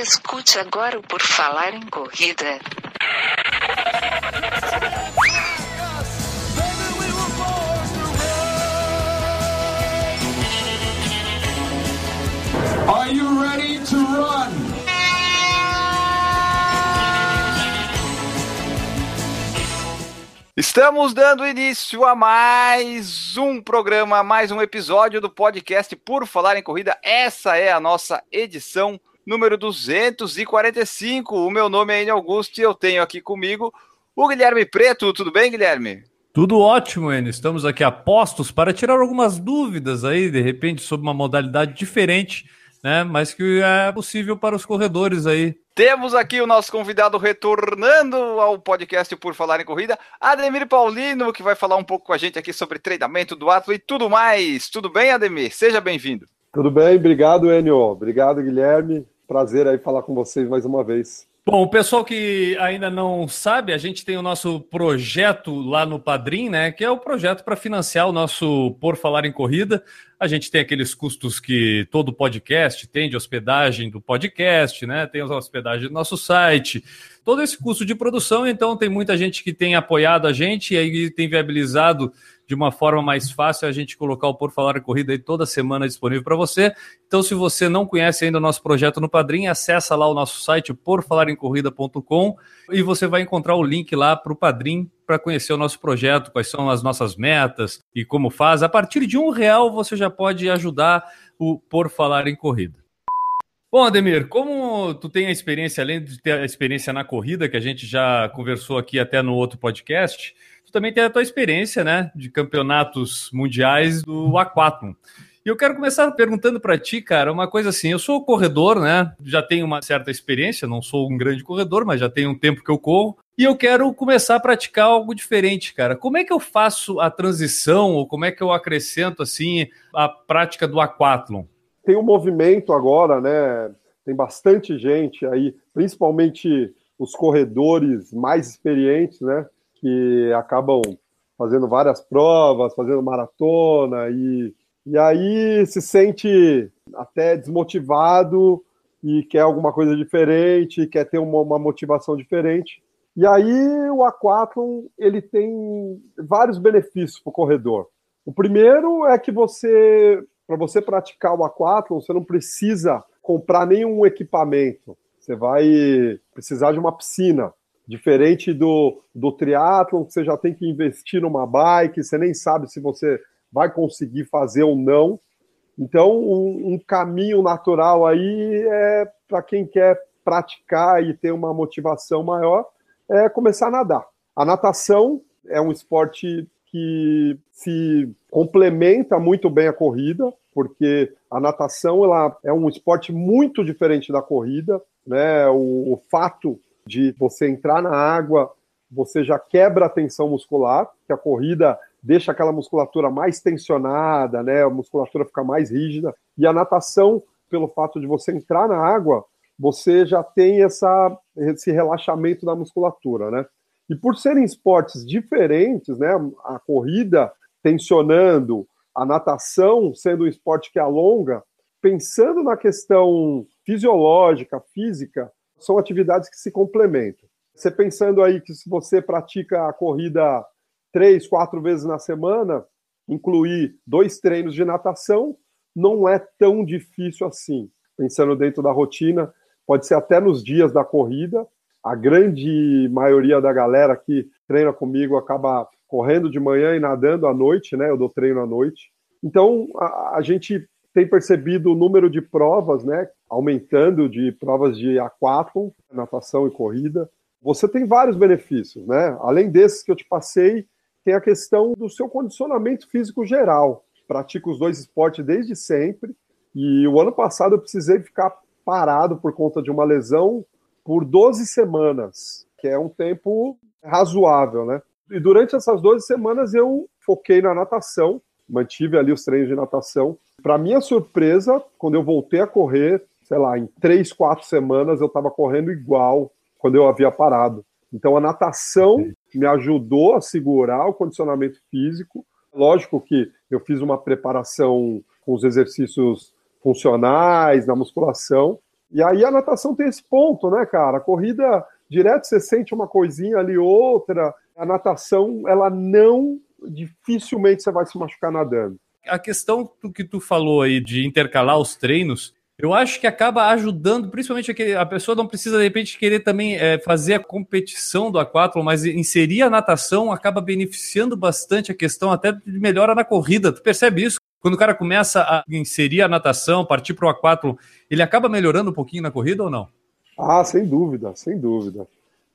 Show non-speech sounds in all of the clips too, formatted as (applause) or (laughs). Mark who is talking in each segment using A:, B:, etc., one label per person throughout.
A: Escute agora o Por Falar em Corrida.
B: Are you ready to run?
C: Estamos dando início a mais um programa, mais um episódio do podcast Por Falar em Corrida. Essa é a nossa edição número 245. O meu nome é Enio Augusto e eu tenho aqui comigo o Guilherme Preto. Tudo bem, Guilherme?
D: Tudo ótimo, Enio. Estamos aqui a postos para tirar algumas dúvidas aí, de repente, sobre uma modalidade diferente, né? Mas que é possível para os corredores aí.
C: Temos aqui o nosso convidado retornando ao podcast Por Falar em Corrida, Ademir Paulino, que vai falar um pouco com a gente aqui sobre treinamento do atleta e tudo mais. Tudo bem, Ademir? Seja bem-vindo.
E: Tudo bem, obrigado, Enio. Obrigado, Guilherme. Prazer aí falar com vocês mais uma vez.
D: Bom, o pessoal que ainda não sabe, a gente tem o nosso projeto lá no Padrim, né? Que é o projeto para financiar o nosso Por Falar em Corrida. A gente tem aqueles custos que todo podcast tem de hospedagem do podcast, né? Tem a hospedagem do nosso site, todo esse custo de produção. Então, tem muita gente que tem apoiado a gente e aí tem viabilizado de uma forma mais fácil a gente colocar o Por Falar em Corrida aí toda semana disponível para você. Então, se você não conhece ainda o nosso projeto no Padrim, acessa lá o nosso site porfalaremcorrida.com e você vai encontrar o link lá para o Padrim para conhecer o nosso projeto, quais são as nossas metas e como faz. A partir de um real você já pode ajudar o Por Falar em Corrida. Bom, Ademir, como tu tem a experiência, além de ter a experiência na corrida, que a gente já conversou aqui até no outro podcast, tu também tem a tua experiência, né, de campeonatos mundiais do aquatlon. E eu quero começar perguntando para ti, cara, uma coisa assim, eu sou corredor, né, já tenho uma certa experiência, não sou um grande corredor, mas já tenho um tempo que eu corro, e eu quero começar a praticar algo diferente, cara. Como é que eu faço a transição, ou como é que eu acrescento, assim, a prática do aquatlon?
E: Tem um movimento agora, né, tem bastante gente aí, principalmente os corredores mais experientes, né, que acabam fazendo várias provas, fazendo maratona e, e aí se sente até desmotivado e quer alguma coisa diferente, quer ter uma, uma motivação diferente. E aí o aquatlon ele tem vários benefícios para o corredor. O primeiro é que você, para você praticar o aquatlon, você não precisa comprar nenhum equipamento. Você vai precisar de uma piscina. Diferente do, do triatlon, que você já tem que investir numa bike, você nem sabe se você vai conseguir fazer ou não. Então, um, um caminho natural aí é para quem quer praticar e ter uma motivação maior, é começar a nadar. A natação é um esporte que se complementa muito bem a corrida, porque a natação ela é um esporte muito diferente da corrida, né? O, o fato de você entrar na água, você já quebra a tensão muscular, que a corrida deixa aquela musculatura mais tensionada, né? A musculatura fica mais rígida. E a natação, pelo fato de você entrar na água, você já tem essa, esse relaxamento da musculatura, né? E por serem esportes diferentes, né? A corrida tensionando, a natação sendo um esporte que alonga, pensando na questão fisiológica, física, são atividades que se complementam. Você pensando aí que se você pratica a corrida três, quatro vezes na semana, incluir dois treinos de natação, não é tão difícil assim. Pensando dentro da rotina, pode ser até nos dias da corrida. A grande maioria da galera que treina comigo acaba correndo de manhã e nadando à noite, né? Eu dou treino à noite. Então, a, a gente tem percebido o número de provas, né, aumentando de provas de aquatlon, natação e corrida. Você tem vários benefícios, né? Além desses que eu te passei, tem a questão do seu condicionamento físico geral. Pratico os dois esportes desde sempre e o ano passado eu precisei ficar parado por conta de uma lesão por 12 semanas, que é um tempo razoável, né? E durante essas 12 semanas eu foquei na natação, mantive ali os treinos de natação para minha surpresa, quando eu voltei a correr, sei lá, em três, quatro semanas eu estava correndo igual quando eu havia parado. Então a natação me ajudou a segurar o condicionamento físico. Lógico que eu fiz uma preparação com os exercícios funcionais, na musculação, E aí a natação tem esse ponto, né, cara? A corrida direto você sente uma coisinha ali outra. A natação, ela não dificilmente você vai se machucar nadando.
D: A questão do que tu falou aí de intercalar os treinos, eu acho que acaba ajudando, principalmente aquele, a pessoa não precisa de repente querer também é, fazer a competição do aquátlon, mas inserir a natação acaba beneficiando bastante a questão até de melhora na corrida. Tu percebe isso? Quando o cara começa a inserir a natação, partir para o aquátlon, ele acaba melhorando um pouquinho na corrida ou não?
E: Ah, sem dúvida, sem dúvida.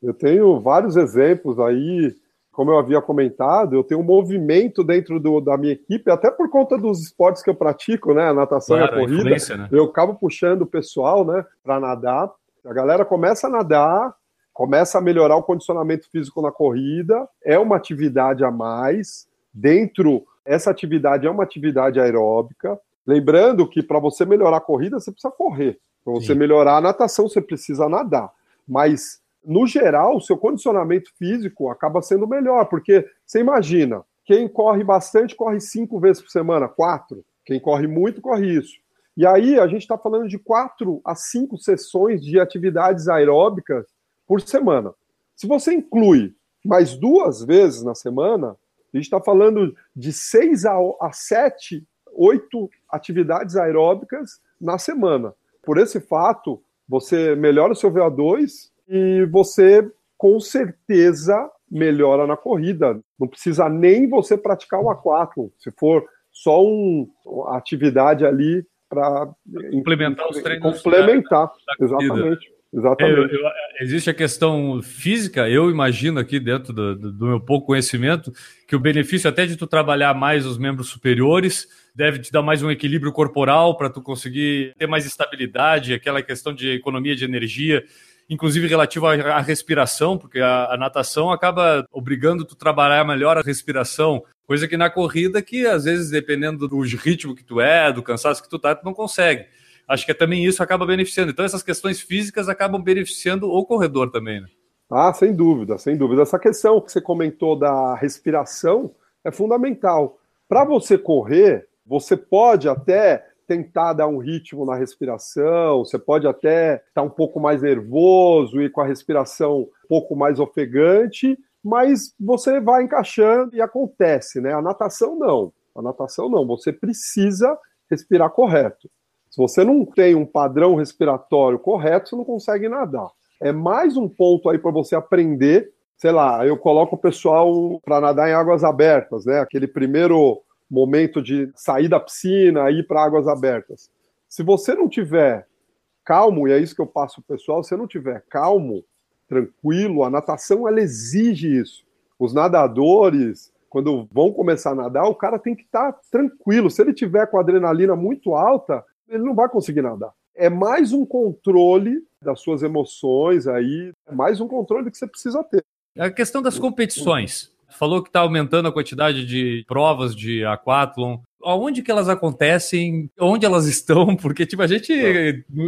E: Eu tenho vários exemplos aí como eu havia comentado, eu tenho um movimento dentro do, da minha equipe, até por conta dos esportes que eu pratico, né? A natação claro, e a corrida. A né? Eu acabo puxando o pessoal, né, para nadar. A galera começa a nadar, começa a melhorar o condicionamento físico na corrida, é uma atividade a mais. Dentro, essa atividade é uma atividade aeróbica. Lembrando que para você melhorar a corrida, você precisa correr. Para você Sim. melhorar a natação, você precisa nadar. Mas no geral, o seu condicionamento físico acaba sendo melhor, porque você imagina, quem corre bastante corre cinco vezes por semana, quatro. Quem corre muito, corre isso. E aí a gente está falando de quatro a cinco sessões de atividades aeróbicas por semana. Se você inclui mais duas vezes na semana, a gente está falando de seis a, a sete, oito atividades aeróbicas na semana. Por esse fato, você melhora o seu VO2, e você com certeza melhora na corrida. Não precisa nem você praticar o aquático. Se for só um, uma atividade ali para
D: complementar os treinos.
E: Complementar, da, da exatamente. Exatamente.
D: Eu, eu, existe a questão física, eu imagino aqui dentro do, do, do, meu pouco conhecimento, que o benefício até de tu trabalhar mais os membros superiores deve te dar mais um equilíbrio corporal para tu conseguir ter mais estabilidade, aquela questão de economia de energia inclusive relativo à, respiração, porque a, a, natação acaba obrigando tu trabalhar melhor a respiração, coisa que na corrida que às vezes dependendo do ritmo que tu é, do cansaço que tu tá, tu não consegue. Acho que também isso acaba beneficiando. Então essas questões físicas acabam beneficiando o corredor também, né?
E: Ah, sem dúvida, sem dúvida. Essa questão que você comentou da respiração é fundamental. Para você correr, você pode até tentar dar um ritmo na respiração, você pode até estar um pouco mais nervoso e com a respiração um pouco mais ofegante, mas você vai encaixando e acontece, né? A natação não. A natação não, você precisa respirar correto. Se você não tem um padrão respiratório correto, você não consegue nadar. É mais um ponto aí para você aprender. Sei lá, eu coloco o pessoal para nadar em águas abertas, né? Aquele primeiro momento de sair da piscina, ir para águas abertas. Se você não tiver calmo, e é isso que eu passo para o pessoal, se não tiver calmo, tranquilo, a natação ela exige isso. Os nadadores, quando vão começar a nadar, o cara tem que estar tá tranquilo. Se ele tiver com a adrenalina muito alta, ele não vai conseguir nadar. É mais um controle das suas emoções aí, é mais um controle que você precisa ter.
D: A questão das competições falou que está aumentando a quantidade de provas de aquatlon. Aonde que elas acontecem? Onde elas estão? (laughs) Porque, tipo, a gente,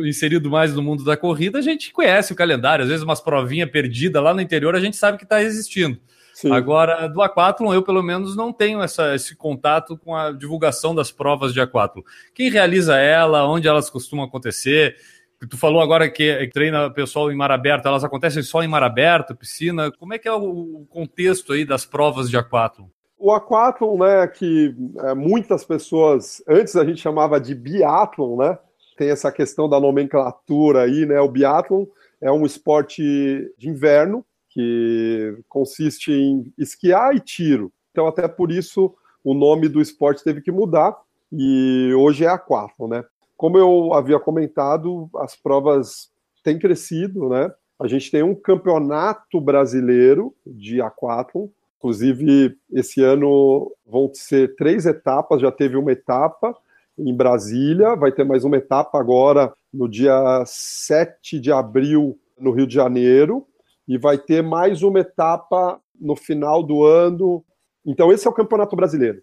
D: inserido mais no mundo da corrida, a gente conhece o calendário. Às vezes, umas provinhas perdidas lá no interior, a gente sabe que está existindo. Sim. Agora, do aquatlon, eu pelo menos não tenho essa, esse contato com a divulgação das provas de aquatlon. Quem realiza ela, onde elas costumam acontecer, Tu falou agora que treina pessoal em mar aberto, elas acontecem só em mar aberto, piscina. Como é que é o contexto aí das provas de aquátlon?
E: O aquátlon, né, que é, muitas pessoas, antes a gente chamava de biatlon, né? Tem essa questão da nomenclatura aí, né? O biatlon é um esporte de inverno que consiste em esquiar e tiro. Então, até por isso, o nome do esporte teve que mudar e hoje é aquátlon, né? Como eu havia comentado, as provas têm crescido, né? A gente tem um campeonato brasileiro de aquatlon, inclusive esse ano vão ser três etapas, já teve uma etapa em Brasília, vai ter mais uma etapa agora no dia 7 de abril no Rio de Janeiro, e vai ter mais uma etapa no final do ano. Então, esse é o Campeonato Brasileiro.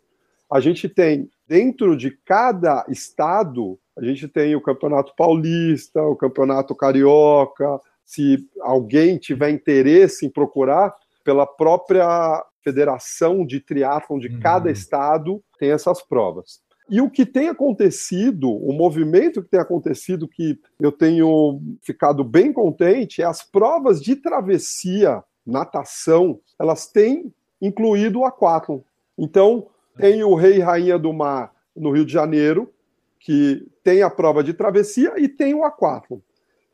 E: A gente tem, dentro de cada estado, a gente tem o Campeonato Paulista, o Campeonato Carioca. Se alguém tiver interesse em procurar, pela própria federação de triatlon de uhum. cada estado tem essas provas. E o que tem acontecido, o movimento que tem acontecido, que eu tenho ficado bem contente, é as provas de travessia, natação, elas têm incluído o aquátlon. Então, tem o Rei e Rainha do Mar no Rio de Janeiro, que tem a prova de travessia e tem o aquátlon.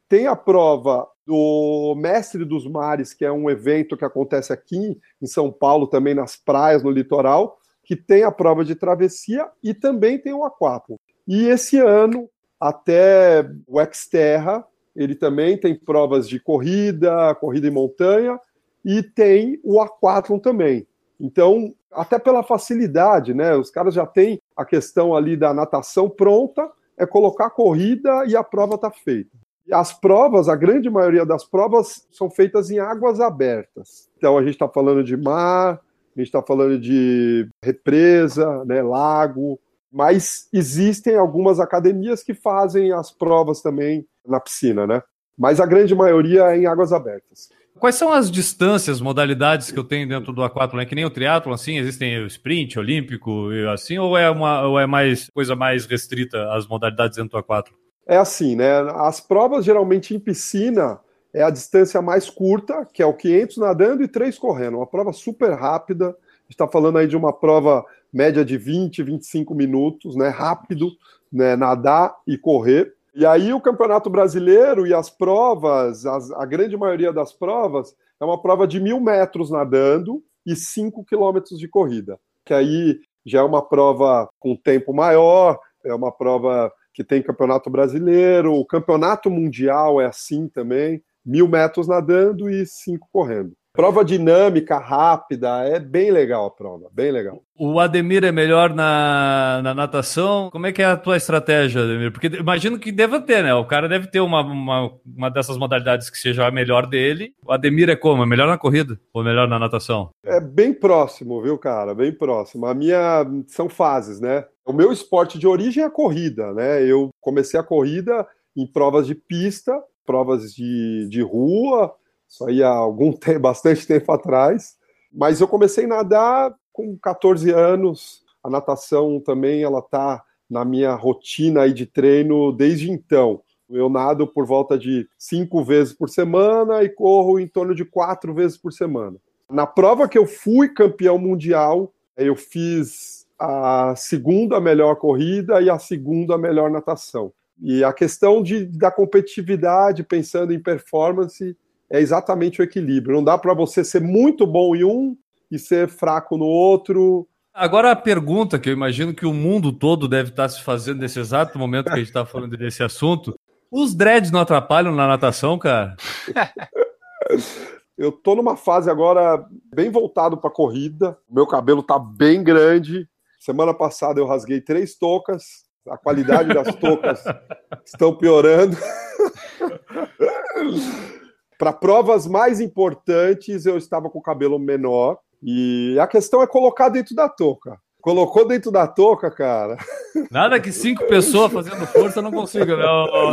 E: Tem a prova do Mestre dos Mares, que é um evento que acontece aqui em São Paulo, também nas praias, no litoral, que tem a prova de travessia e também tem o aquátlon. E esse ano, até o Xterra, ele também tem provas de corrida, corrida em montanha, e tem o aquátlon também. Então, até pela facilidade, né? Os caras já têm a questão ali da natação pronta, é colocar a corrida e a prova está feita. As provas, a grande maioria das provas são feitas em águas abertas. Então a gente está falando de mar, a gente está falando de represa, né, lago, mas existem algumas academias que fazem as provas também na piscina, né? Mas a grande maioria é em águas abertas.
D: Quais são as distâncias, modalidades que eu tenho dentro do aquátlon? É que nem o triatlo, assim, existem o sprint, olímpico, assim, ou é, uma, ou é mais coisa mais restrita as modalidades dentro do aquátlon?
E: É assim, né? As provas geralmente em piscina é a distância mais curta, que é o 500 nadando e 3 correndo. Uma prova super rápida. A gente está falando aí de uma prova média de 20, 25 minutos, né? Rápido, né? Nadar e correr. E aí o Campeonato Brasileiro e as provas, as, a grande maioria das provas, é uma prova de mil metros nadando e cinco quilômetros de corrida. Que aí já é uma prova com tempo maior, é uma prova que tem Campeonato Brasileiro, o Campeonato Mundial é assim também, mil metros nadando e cinco correndo. Prova dinâmica, rápida, é bem legal a prova, bem legal.
D: O Ademir é melhor na, na natação. Como é que é a tua estratégia, Ademir? Porque imagino que deva ter, né? O cara deve ter uma, uma, uma dessas modalidades que seja a melhor dele. O Ademir é como? É melhor na corrida ou melhor na natação?
E: É bem próximo, viu, cara? Bem próximo. A minha são fases, né? O meu esporte de origem é a corrida, né? Eu comecei a corrida em provas de pista, provas de, de rua, isso aí há algum tempo, (laughs) bastante tempo atrás. Mas eu comecei a nadar com 14 anos. A natação também ela tá na minha rotina aí de treino desde então. Eu nado por volta de cinco vezes por semana e corro em torno de quatro vezes por semana. Na prova que eu fui campeão mundial, eu fiz a segunda melhor corrida e a segunda melhor natação. E a questão de, da competitividade, pensando em performance, é exatamente o equilíbrio. Não dá para você ser muito bom em um e ser fraco no outro.
D: Agora a pergunta que eu imagino que o mundo todo deve estar se fazendo nesse exato momento que a gente está falando desse assunto: os dreads não atrapalham na natação, cara? (laughs)
E: eu tô numa fase agora bem voltado para corrida. Meu cabelo tá bem grande. Semana passada eu rasguei três toucas. A qualidade das toucas (laughs) estão piorando. (laughs) Para provas mais importantes, eu estava com o cabelo menor. E a questão é colocar dentro da touca. Colocou dentro da touca, cara. (laughs)
D: Nada que cinco pessoas fazendo força não consiga, não.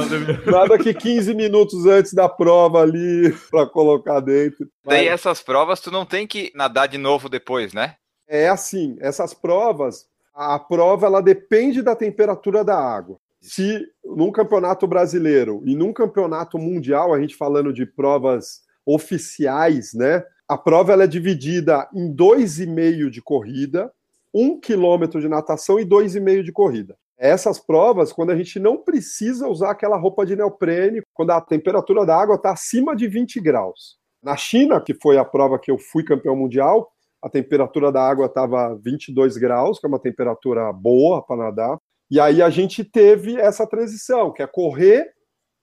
E: Nada que 15 minutos antes da prova ali (laughs) para colocar dentro.
C: Daí essas provas tu não tem que nadar de novo depois, né?
E: É assim, essas provas, a prova ela depende da temperatura da água se num campeonato brasileiro e num campeonato mundial, a gente falando de provas oficiais, né? A prova ela é dividida em dois e meio de corrida, um quilômetro de natação e dois e meio de corrida. Essas provas, quando a gente não precisa usar aquela roupa de neoprene, quando a temperatura da água está acima de 20 graus. Na China, que foi a prova que eu fui campeão mundial, a temperatura da água estava 22 graus, que é uma temperatura boa para nadar. E aí a gente teve essa transição, que é correr,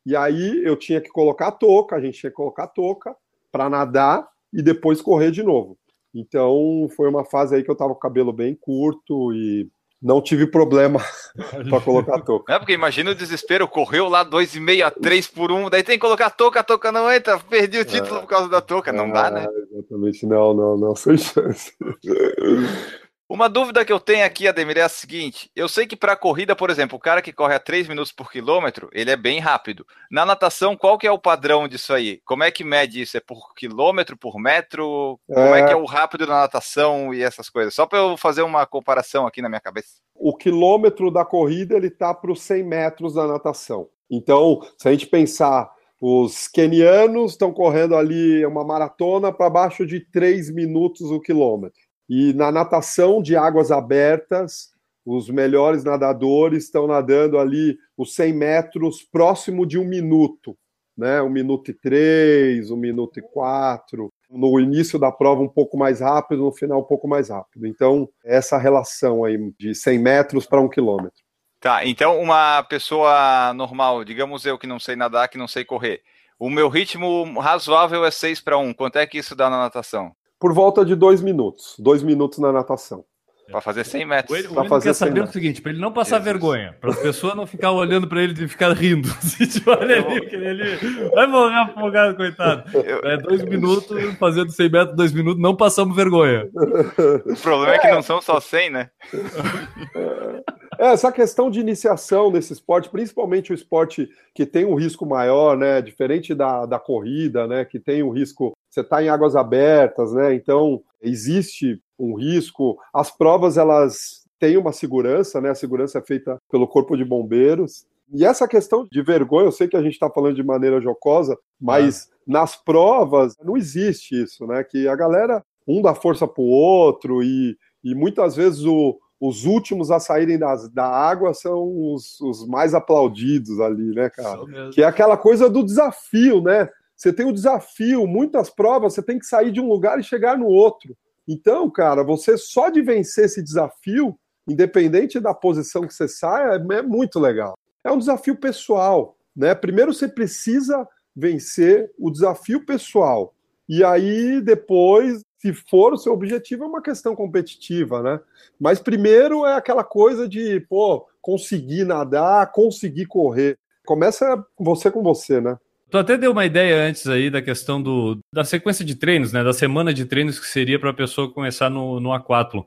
E: e aí eu tinha que colocar a touca, a gente tinha que colocar a touca para nadar e depois correr de novo. Então foi uma fase aí que eu tava com o cabelo bem curto e não tive problema (laughs) para colocar a touca.
C: É porque imagina o desespero, correu lá 2,5 a 3 por 1, daí tem que colocar a touca, a touca não entra, perdi o título é, por causa da touca, não é, dá, né?
E: Exatamente, não, não, não, (laughs) sem chance.
C: Uma dúvida que eu tenho aqui, Ademir, é a seguinte: eu sei que para corrida, por exemplo, o cara que corre a 3 minutos por quilômetro, ele é bem rápido. Na natação, qual que é o padrão disso aí? Como é que mede isso? É por quilômetro, por metro? Como é, é que é o rápido na natação e essas coisas? Só para eu fazer uma comparação aqui na minha cabeça.
E: o quilômetro da corrida ele está para os 100 metros da natação. Então, se a gente pensar, os quenianos estão correndo ali uma maratona para baixo de 3 minutos o quilômetro. E na natação de águas abertas, os melhores nadadores estão nadando ali os 100 metros próximo de um minuto, né? Um minuto e três, um minuto e quatro. No início da prova um pouco mais rápido, no final um pouco mais rápido. Então, essa relação aí de 100 metros para um quilômetro.
C: Tá, então uma pessoa normal, digamos eu que não sei nadar, que não sei correr, o meu ritmo razoável é 6 para 1. Quanto é que isso dá na natação?
E: Por volta de dois minutos. Dois minutos na natação.
C: Para fazer 100 metros.
D: Ele, ele quer saber o seguinte, para ele não passar vergonha, para as pessoas não ficar olhando para ele e ficar rindo. Se (laughs) tipo, olha ali, aquele ali, vai morrer afogado, coitado. É dois minutos, fazendo 100 metros, dois minutos, não passamos vergonha.
C: O problema é, é que não são só 100, né?
E: É, essa questão de iniciação nesse esporte, principalmente o esporte que tem um risco maior, né? Diferente da, da corrida, né? Que tem um risco. Você está em águas abertas, né? Então existe um risco. As provas elas têm uma segurança, né? A segurança é feita pelo corpo de bombeiros. E essa questão de vergonha, eu sei que a gente está falando de maneira jocosa, mas ah. nas provas não existe isso, né? Que a galera um dá força para o outro e, e muitas vezes o, os últimos a saírem das, da água são os, os, mais aplaudidos ali, né, cara? Que é aquela coisa do desafio, né? Você tem o desafio, muitas provas, você tem que sair de um lugar e chegar no outro. Então, cara, você só de vencer esse desafio, independente da posição que você saia, é muito legal. É um desafio pessoal, né? Primeiro você precisa vencer o desafio pessoal. E aí, depois, se for o seu objetivo, é uma questão competitiva, né? Mas primeiro é aquela coisa de, pô, conseguir nadar, conseguir correr. Começa você com você, né?
D: Tu até deu uma ideia antes aí da questão do, da sequência de treinos, né? Da semana de treinos que seria para a pessoa começar no, no aquátlon.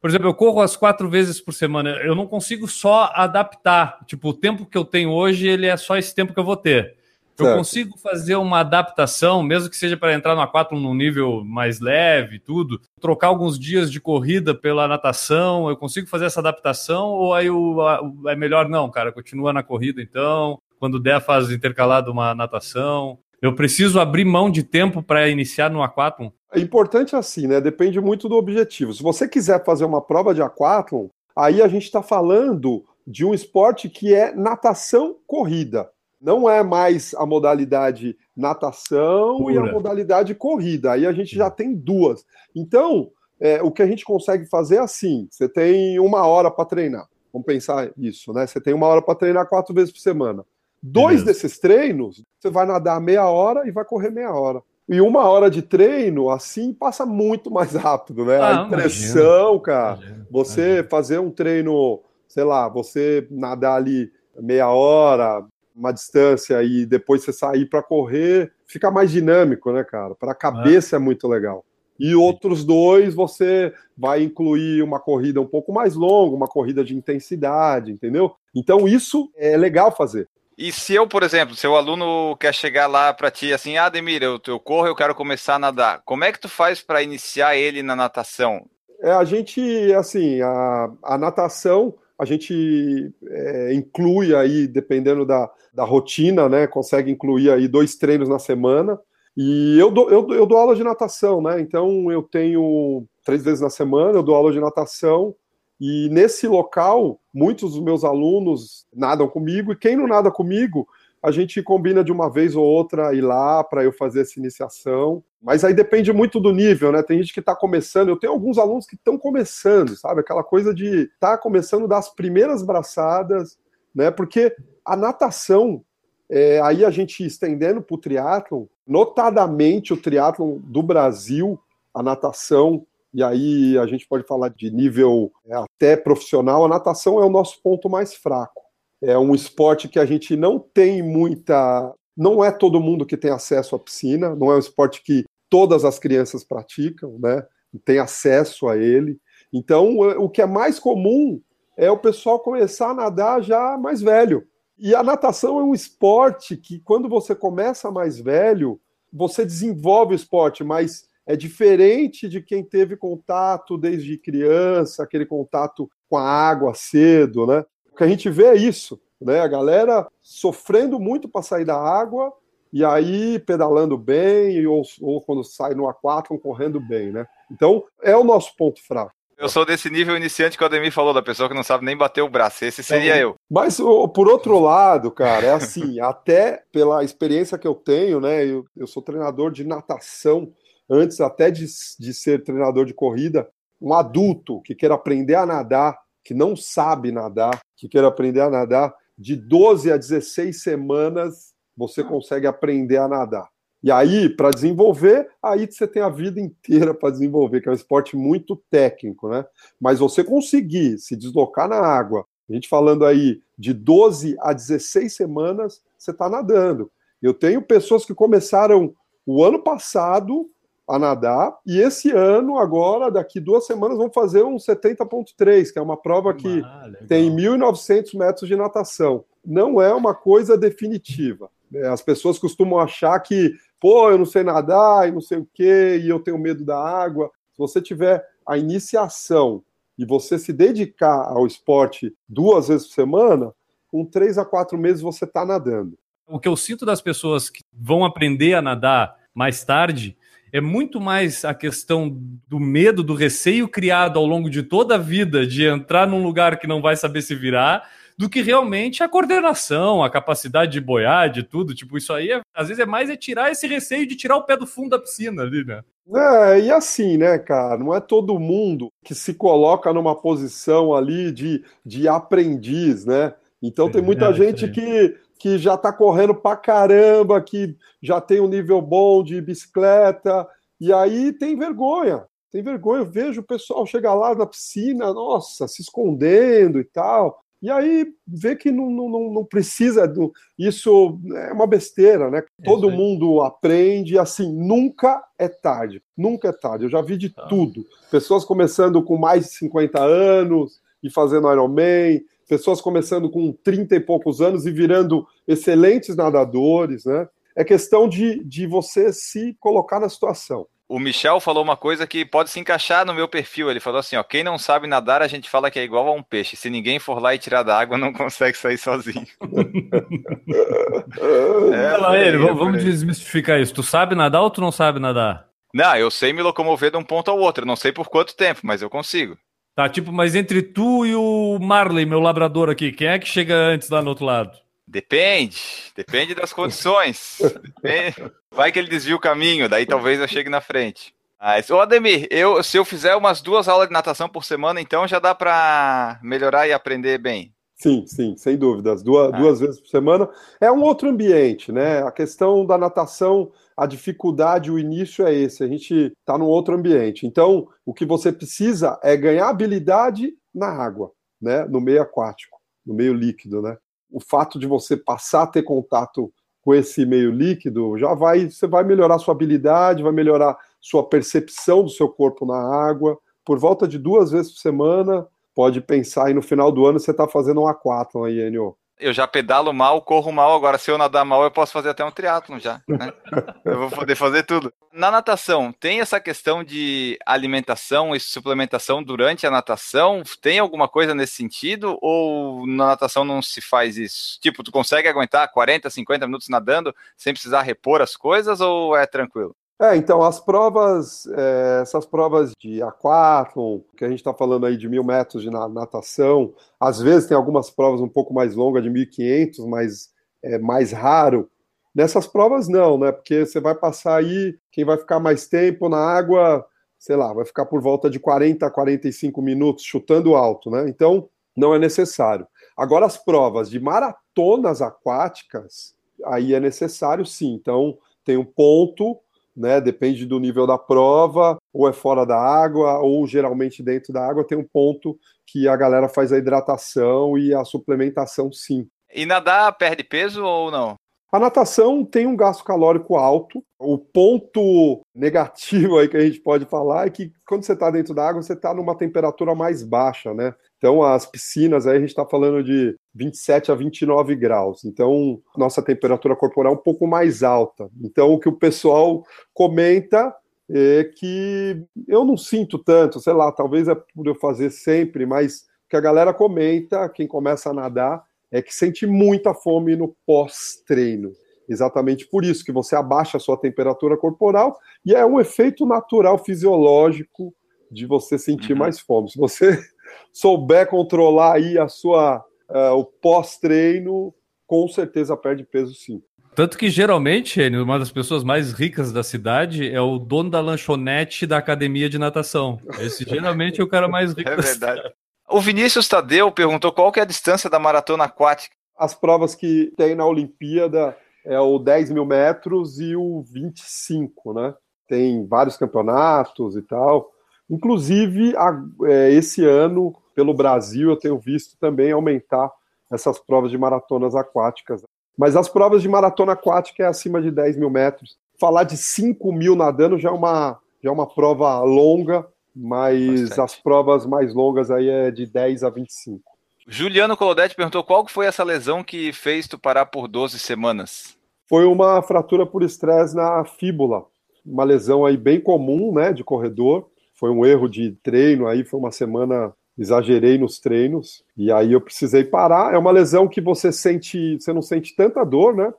D: Por exemplo, eu corro as quatro vezes por semana. Eu não consigo só adaptar. Tipo, o tempo que eu tenho hoje, ele é só esse tempo que eu vou ter. Eu certo. consigo fazer uma adaptação, mesmo que seja para entrar no aquátlon num nível mais leve, tudo, trocar alguns dias de corrida pela natação, eu consigo fazer essa adaptação ou aí o, é melhor não, cara, continua na corrida então, quando der faz intercalado uma natação. Eu preciso abrir mão de tempo para iniciar no aquátlon?
E: É importante assim, né? Depende muito do objetivo. Se você quiser fazer uma prova de aquátlon, aí a gente está falando de um esporte que é natação corrida. Não é mais a modalidade natação Pura. e a modalidade corrida. Aí a gente já tem duas. Então, é, o que a gente consegue fazer é assim: você tem uma hora para treinar. Vamos pensar isso, né? Você tem uma hora para treinar quatro vezes por semana. Dois Beleza. desses treinos, você vai nadar meia hora e vai correr meia hora. E uma hora de treino, assim, passa muito mais rápido, né? Ah, a impressão, imagina, cara, imagina, você imagina. fazer um treino, sei lá, você nadar ali meia hora, uma distância e depois você sair para correr, fica mais dinâmico, né, cara? Para a cabeça é. é muito legal. E outros dois você vai incluir uma corrida um pouco mais longa, uma corrida de intensidade, entendeu? Então isso é legal fazer.
C: E se eu, por exemplo, seu aluno quer chegar lá para ti assim, ah, Ademir, eu, eu corro, eu quero começar a nadar. Como é que tu faz para iniciar ele na natação?
E: É, a gente, assim, a, a natação a gente é, inclui aí, dependendo da, da rotina, né? Consegue incluir aí dois treinos na semana. E eu dou, eu, eu dou aula de natação, né? Então eu tenho três vezes na semana, eu dou aula de natação. E nesse local, muitos dos meus alunos nadam comigo, e quem não nada comigo, a gente combina de uma vez ou outra ir lá para eu fazer essa iniciação. Mas aí depende muito do nível, né? Tem gente que está começando. Eu tenho alguns alunos que estão começando, sabe? Aquela coisa de estar tá começando das primeiras braçadas, né? Porque a natação, é, aí a gente estendendo para o triatlon, notadamente o triatlon do Brasil, a natação, e aí a gente pode falar de nível é, até profissional, a natação é o nosso ponto mais fraco. É um esporte que a gente não tem muita. Não é todo mundo que tem acesso à piscina, não é um esporte que todas as crianças praticam, né? Tem acesso a ele. Então, o que é mais comum é o pessoal começar a nadar já mais velho. E a natação é um esporte que, quando você começa mais velho, você desenvolve o esporte, mas é diferente de quem teve contato desde criança, aquele contato com a água cedo, né? O que a gente vê é isso, né? A galera sofrendo muito para sair da água e aí pedalando bem, ou, ou quando sai no A4, correndo bem, né? Então, é o nosso ponto fraco.
C: Eu sou desse nível iniciante que o Ademir falou, da pessoa que não sabe nem bater o braço. Esse seria eu.
E: Mas, por outro lado, cara, é assim, (laughs) até pela experiência que eu tenho, né? Eu, eu sou treinador de natação, antes até de, de ser treinador de corrida. Um adulto que queira aprender a nadar, que não sabe nadar, que queira aprender a nadar, de 12 a 16 semanas você consegue aprender a nadar. E aí, para desenvolver, aí você tem a vida inteira para desenvolver, que é um esporte muito técnico, né? Mas você conseguir se deslocar na água, a gente falando aí de 12 a 16 semanas, você está nadando. Eu tenho pessoas que começaram o ano passado a nadar, e esse ano, agora, daqui duas semanas, vão fazer um 70.3, que é uma prova que ah, tem 1.900 metros de natação. Não é uma coisa definitiva. É, as pessoas costumam achar que, pô, eu não sei nadar e não sei o quê, e eu tenho medo da água. Se você tiver a iniciação e você se dedicar ao esporte duas vezes por semana, com três a quatro meses você está nadando.
D: O que eu sinto das pessoas que vão aprender a nadar mais tarde é muito mais a questão do medo, do receio criado ao longo de toda a vida de entrar num lugar que não vai saber se virar, do que realmente a coordenação, a capacidade de boiar, de tudo. Tipo, isso aí, é, às vezes, é mais é tirar esse receio de tirar o pé do fundo da piscina ali, né?
E: É, e assim, né, cara, não é todo mundo que se coloca numa posição ali de, de aprendiz, né? Então tem muita é, gente que, que já tá correndo pra caramba, que já tem um nível bom de bicicleta, e aí tem vergonha. Tem vergonha, eu vejo o pessoal chegar lá na piscina, nossa, se escondendo e tal. E aí vê que não, não, não precisa. Do, isso é uma besteira, né? É Todo mundo aprende, assim, nunca é tarde. Nunca é tarde. Eu já vi de tá. tudo. Pessoas começando com mais de 50 anos e fazendo Ironman, pessoas começando com 30 e poucos anos e virando excelentes nadadores, né? É questão de, de você se colocar na situação
C: o Michel falou uma coisa que pode se encaixar no meu perfil. Ele falou assim: ó, quem não sabe nadar, a gente fala que é igual a um peixe. Se ninguém for lá e tirar da água, não consegue sair sozinho. (laughs)
D: é, Fala ele, vamos desmistificar isso. Tu sabe nadar ou tu não sabe nadar?
C: Não, eu sei me locomover de um ponto ao outro. não sei por quanto tempo, mas eu consigo.
D: Tá, tipo, mas entre tu e o Marley, meu labrador aqui, quem é que chega antes lá no outro lado?
C: Depende, depende das condições. Depende. Vai que ele desvia o caminho, daí talvez eu chegue na frente. Mas, ô Ademir, eu, se eu fizer umas duas aulas de natação por semana, então já dá para melhorar e aprender bem.
E: Sim, sim, sem dúvidas. Duas, ah. duas vezes por semana. É um outro ambiente, né? A questão da natação, a dificuldade, o início é esse. A gente está num outro ambiente. Então, o que você precisa é ganhar habilidade na água, né? No meio aquático, no meio líquido, né? O fato de você passar a ter contato com esse meio líquido, já vai, você vai melhorar sua habilidade, vai melhorar sua percepção do seu corpo na água. Por volta de duas vezes por semana, pode pensar aí no final do ano você está fazendo um aquatlon aí, Enio
C: eu já pedalo mal, corro mal, agora se eu nadar mal eu posso fazer até um triatlo já, né? (laughs) eu vou poder fazer tudo. Na natação, tem essa questão de alimentação e suplementação durante a natação? Tem alguma coisa nesse sentido ou na natação não se faz isso? Tipo, tu consegue aguentar 40, 50 minutos nadando sem precisar repor as coisas ou é tranquilo?
E: É, então, as provas, é, essas provas de aquatlon, que a gente está falando aí de mil metros de natação, às vezes tem algumas provas um pouco mais longas, de 1.500, mas é mais raro. Nessas provas, não, né? Porque você vai passar aí, quem vai ficar mais tempo na água, sei lá, vai ficar por volta de 40 a 45 minutos chutando alto, né? Então, não é necessário. Agora, as provas de maratonas aquáticas, aí é necessário sim. Então, tem um ponto né? Depende do nível da prova, ou é fora da água, ou geralmente dentro da água tem um ponto que a galera faz a hidratação e a suplementação sim.
C: E nadar perde peso ou não?
E: A natação tem um gasto calórico alto. O ponto negativo aí que a gente pode falar é que quando você está dentro da água, você está numa temperatura mais baixa, né? Então, as piscinas aí a gente está falando de 27 a 29 graus. Então, nossa temperatura corporal é um pouco mais alta. Então, o que o pessoal comenta é que eu não sinto tanto, sei lá, talvez é por eu fazer sempre, mas que a galera comenta, quem começa a nadar, é que sente muita fome no pós-treino. Exatamente por isso que você abaixa a sua temperatura corporal e é um efeito natural fisiológico de você sentir uhum. mais fome. Se você (laughs) souber controlar aí a sua uh, o pós-treino, com certeza perde peso sim.
D: Tanto que geralmente, uma das pessoas mais ricas da cidade é o dono da lanchonete da academia de natação. Esse geralmente é o cara mais rico.
C: É verdade. O Vinícius Tadeu perguntou qual que é a distância da maratona aquática.
E: As provas que tem na Olimpíada é o 10 mil metros e o 25, né? Tem vários campeonatos e tal. Inclusive, a, é, esse ano, pelo Brasil, eu tenho visto também aumentar essas provas de maratonas aquáticas. Mas as provas de maratona aquática é acima de 10 mil metros. Falar de 5 mil nadando já é uma, já é uma prova longa, mas Bastante. as provas mais longas aí é de 10 a 25.
C: Juliano Colodetti perguntou qual foi essa lesão que fez tu parar por 12 semanas?
E: Foi uma fratura por estresse na fíbula, uma lesão aí bem comum, né, de corredor. Foi um erro de treino aí, foi uma semana exagerei nos treinos e aí eu precisei parar. É uma lesão que você sente, você não sente tanta dor, né?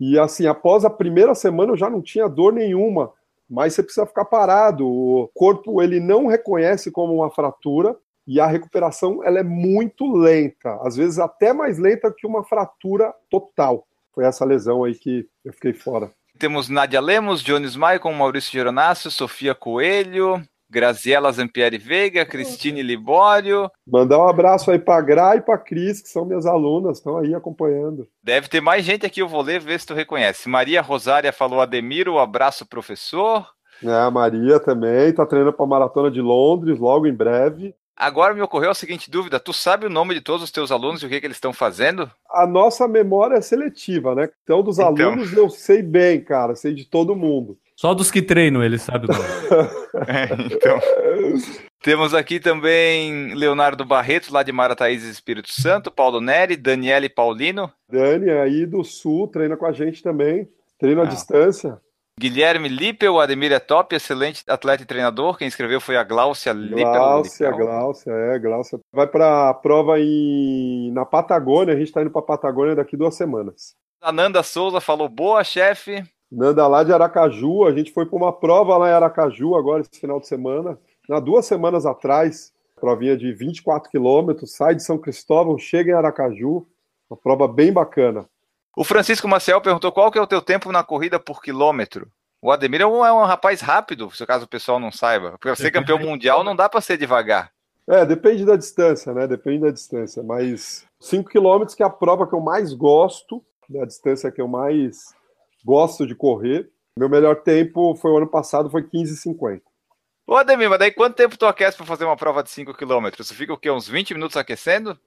E: E assim, após a primeira semana eu já não tinha dor nenhuma, mas você precisa ficar parado. O corpo ele não reconhece como uma fratura e a recuperação ela é muito lenta, às vezes até mais lenta que uma fratura total. Foi essa lesão aí que eu fiquei fora.
C: Temos Nadia Lemos, Jones Maicon, Maurício Geronasso, Sofia Coelho, Graziela Zampieri Veiga, Cristine Libório.
E: Mandar um abraço aí para Gra e para Cris, que são minhas alunas, estão aí acompanhando.
C: Deve ter mais gente aqui, eu vou ler, ver se tu reconhece. Maria Rosária falou Ademiro, abraço professor.
E: É, a Maria também, está treinando para a Maratona de Londres, logo em breve.
C: Agora me ocorreu a seguinte dúvida: tu sabe o nome de todos os teus alunos e o que, que eles estão fazendo?
E: A nossa memória é seletiva, né? Então, dos então... alunos eu sei bem, cara, sei de todo mundo.
D: Só dos que treinam ele sabe o nome. (laughs)
C: é, então. Temos aqui também Leonardo Barreto, lá de Marataízes, Espírito Santo, Paulo Neri, Daniele Paulino.
E: Dani, aí do Sul, treina com a gente também, treina ah. à distância.
C: Guilherme Lippel, Ademir é top, excelente atleta e treinador. Quem escreveu foi a Glaucia Lippel.
E: Glaucia, Glaucia, é, Glaucia. Vai para a prova em... na Patagônia, a gente está indo para a Patagônia daqui duas semanas.
C: A Nanda Souza falou, boa, chefe.
E: Nanda lá de Aracaju, a gente foi para uma prova lá em Aracaju agora esse final de semana. Na duas semanas atrás, provinha de 24 quilômetros, sai de São Cristóvão, chega em Aracaju, uma prova bem bacana.
C: O Francisco Maciel perguntou qual que é o teu tempo na corrida por quilômetro. O Ademir é um, é um rapaz rápido, se caso o pessoal não saiba. Para ser campeão (laughs) mundial não dá para ser devagar.
E: É, depende da distância, né? Depende da distância. Mas 5 quilômetros que é a prova que eu mais gosto, né? a distância que eu mais gosto de correr. Meu melhor tempo foi o ano passado, foi 15,50.
C: Ô, Ademir, mas daí quanto tempo tu aquece para fazer uma prova de 5 km? Você fica o quê? Uns 20 minutos aquecendo?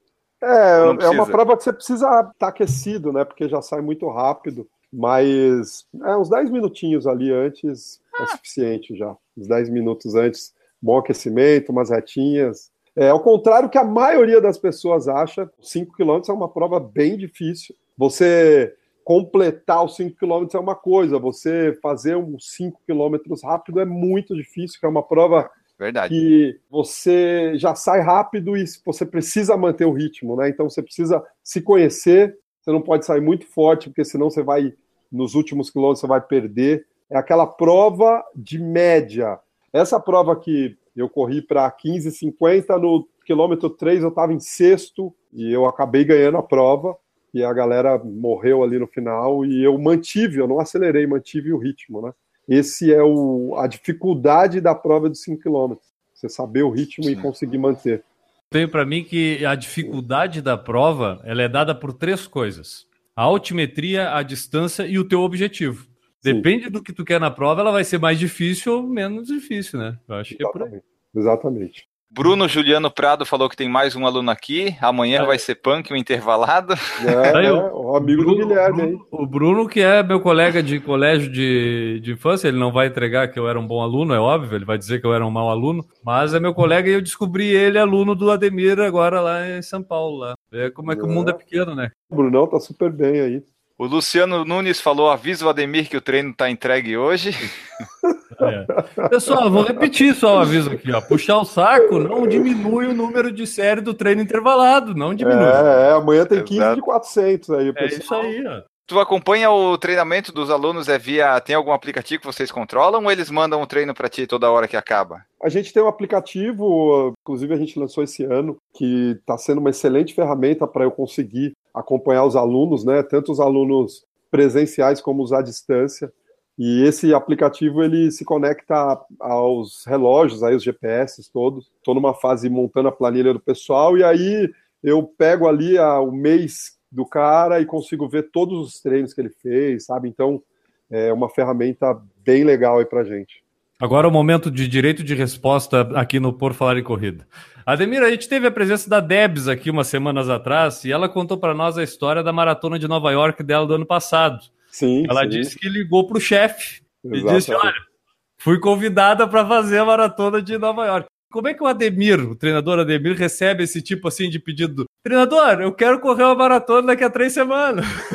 E: É, é uma prova que você precisa estar tá aquecido, né? Porque já sai muito rápido. Mas é, uns 10 minutinhos ali antes é ah. é suficiente já. Uns 10 minutos antes, bom aquecimento, umas retinhas. É, ao contrário que a maioria das pessoas acha, 5 km é uma prova bem difícil. Você completar os 5 km é uma coisa, você fazer uns 5 km rápido é muito difícil, que é uma prova
C: Verdade.
E: que você já sai rápido e você precisa manter o ritmo, né? Então você precisa se conhecer, você não pode sair muito forte, porque senão você vai, nos últimos quilômetros, você vai perder. É aquela prova de média. Essa prova que eu corri para 15,50, no quilômetro 3 eu estava em sexto e eu acabei ganhando a prova e a galera morreu ali no final e eu mantive, eu não acelerei, mantive o ritmo, né? Esse é o, a dificuldade da prova de 5 km. Você saber o ritmo Sim. e conseguir manter.
D: Tenho para mim que a dificuldade da prova ela é dada por três coisas: a altimetria, a distância e o teu objetivo. Depende Sim. do que tu quer na prova, ela vai ser mais difícil ou menos difícil, né? Eu acho Exatamente. que é por aí.
E: Exatamente.
C: Bruno Juliano Prado falou que tem mais um aluno aqui. Amanhã é. vai ser punk, um intervalado.
E: É, é, o amigo Bruno, do Guilherme aí.
D: O Bruno, que é meu colega de colégio de, de infância, ele não vai entregar que eu era um bom aluno, é óbvio, ele vai dizer que eu era um mau aluno, mas é meu colega e eu descobri ele aluno do Ademir agora lá em São Paulo. Lá. É como é que é. o mundo é pequeno, né?
E: O Brunão tá super bem aí.
C: O Luciano Nunes falou: avisa o Ademir que o treino tá entregue hoje. (laughs)
D: É. Pessoal, vou repetir só o aviso aqui, ó. Puxar o saco não diminui o número de série do treino intervalado, não diminui.
E: É, é amanhã tem 15 Exato. de 400 aí,
D: pessoal. É isso aí, ó.
C: Tu acompanha o treinamento dos alunos é via tem algum aplicativo que vocês controlam ou eles mandam um treino para ti toda hora que acaba?
E: A gente tem um aplicativo, inclusive a gente lançou esse ano, que está sendo uma excelente ferramenta para eu conseguir acompanhar os alunos, né? Tanto os alunos presenciais como os à distância. E esse aplicativo ele se conecta aos relógios, aí os GPS todos. Estou numa fase montando a planilha do pessoal e aí eu pego ali a, o mês do cara e consigo ver todos os treinos que ele fez, sabe? Então, é uma ferramenta bem legal aí pra gente.
D: Agora é o momento de direito de resposta aqui no Por Falar em Corrida. Ademir, a gente teve a presença da Debs aqui umas semanas atrás e ela contou para nós a história da maratona de Nova York dela do ano passado.
E: Sim.
D: Ela
E: sim.
D: disse que ligou para o chefe e disse: Olha, fui convidada para fazer a maratona de Nova York. Como é que o Ademir, o treinador Ademir, recebe esse tipo assim de pedido? Treinador, eu quero correr uma maratona daqui a três semanas. (laughs)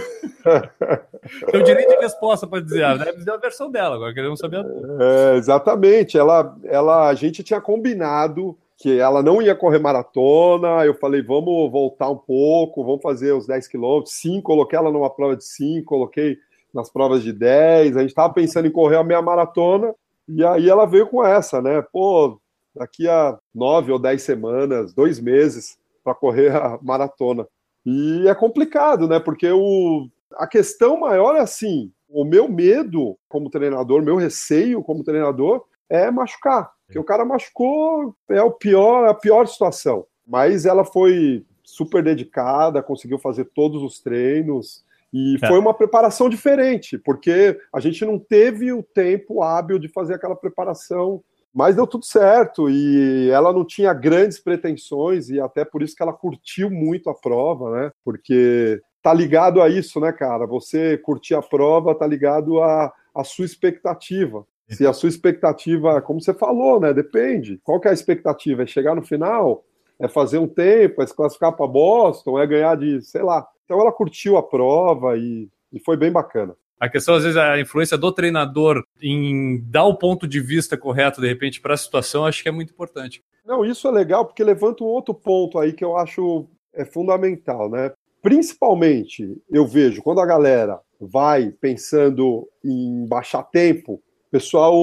D: Tem o direito de resposta para dizer, ah, deve dizer a versão dela, agora queremos saber a
E: é, Exatamente, ela, ela, a gente tinha combinado que ela não ia correr maratona, eu falei, vamos voltar um pouco, vamos fazer os 10 quilômetros, sim, coloquei ela numa prova de 5, coloquei nas provas de 10, a gente estava pensando em correr a meia maratona, e aí ela veio com essa, né, pô, daqui a nove ou dez semanas, dois meses, para correr a maratona. E é complicado, né? Porque o, a questão maior é assim: o meu medo como treinador, meu receio como treinador é machucar. Porque o cara machucou, é o pior, a pior situação. Mas ela foi super dedicada, conseguiu fazer todos os treinos. E é. foi uma preparação diferente, porque a gente não teve o tempo hábil de fazer aquela preparação mas deu tudo certo e ela não tinha grandes pretensões e até por isso que ela curtiu muito a prova, né? Porque tá ligado a isso, né, cara? Você curtir a prova tá ligado a, a sua expectativa. Se a sua expectativa, como você falou, né? Depende. Qual que é a expectativa? É chegar no final? É fazer um tempo? É se classificar para Boston? É ganhar de, sei lá. Então ela curtiu a prova e, e foi bem bacana.
D: A questão, às vezes, a influência do treinador em dar o ponto de vista correto, de repente, para a situação, acho que é muito importante.
E: Não, isso é legal porque levanta um outro ponto aí que eu acho é fundamental, né? Principalmente, eu vejo quando a galera vai pensando em baixar tempo, pessoal,